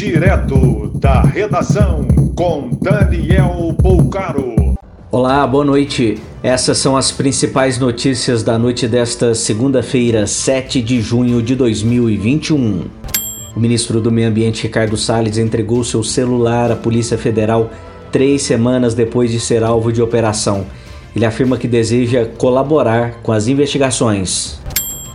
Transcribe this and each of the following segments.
Direto da redação com Daniel Poucaro. Olá, boa noite. Essas são as principais notícias da noite desta segunda-feira, 7 de junho de 2021. O ministro do Meio Ambiente, Ricardo Salles, entregou seu celular à Polícia Federal três semanas depois de ser alvo de operação. Ele afirma que deseja colaborar com as investigações.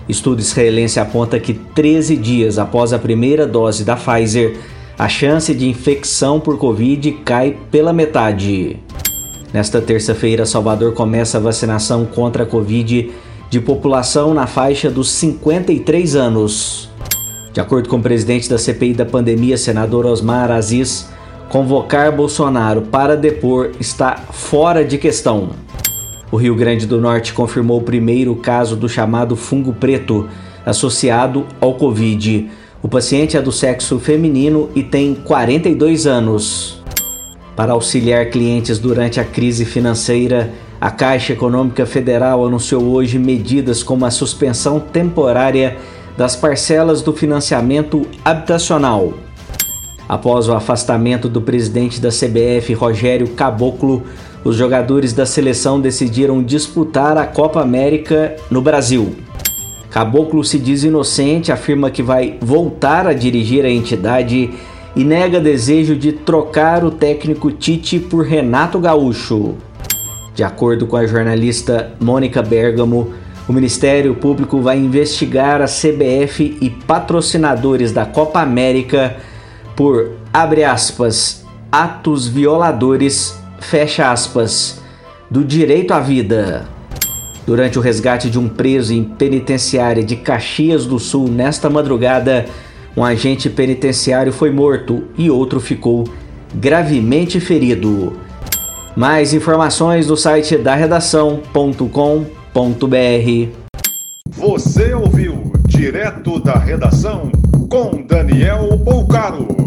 Estudo israelense aponta que 13 dias após a primeira dose da Pfizer, a chance de infecção por Covid cai pela metade. Nesta terça-feira, Salvador começa a vacinação contra a Covid de população na faixa dos 53 anos. De acordo com o presidente da CPI da pandemia, senador Osmar Aziz, convocar Bolsonaro para depor está fora de questão. O Rio Grande do Norte confirmou o primeiro caso do chamado fungo preto associado ao Covid. O paciente é do sexo feminino e tem 42 anos. Para auxiliar clientes durante a crise financeira, a Caixa Econômica Federal anunciou hoje medidas como a suspensão temporária das parcelas do financiamento habitacional. Após o afastamento do presidente da CBF, Rogério Caboclo, os jogadores da seleção decidiram disputar a Copa América no Brasil. Caboclo se diz inocente, afirma que vai voltar a dirigir a entidade e nega desejo de trocar o técnico Tite por Renato Gaúcho. De acordo com a jornalista Mônica Bergamo, o Ministério Público vai investigar a CBF e patrocinadores da Copa América por, abre aspas, atos violadores fecha aspas, do direito à vida. Durante o resgate de um preso em penitenciária de Caxias do Sul nesta madrugada, um agente penitenciário foi morto e outro ficou gravemente ferido. Mais informações no site da redação.com.br. Você ouviu direto da redação com Daniel Bolcaro.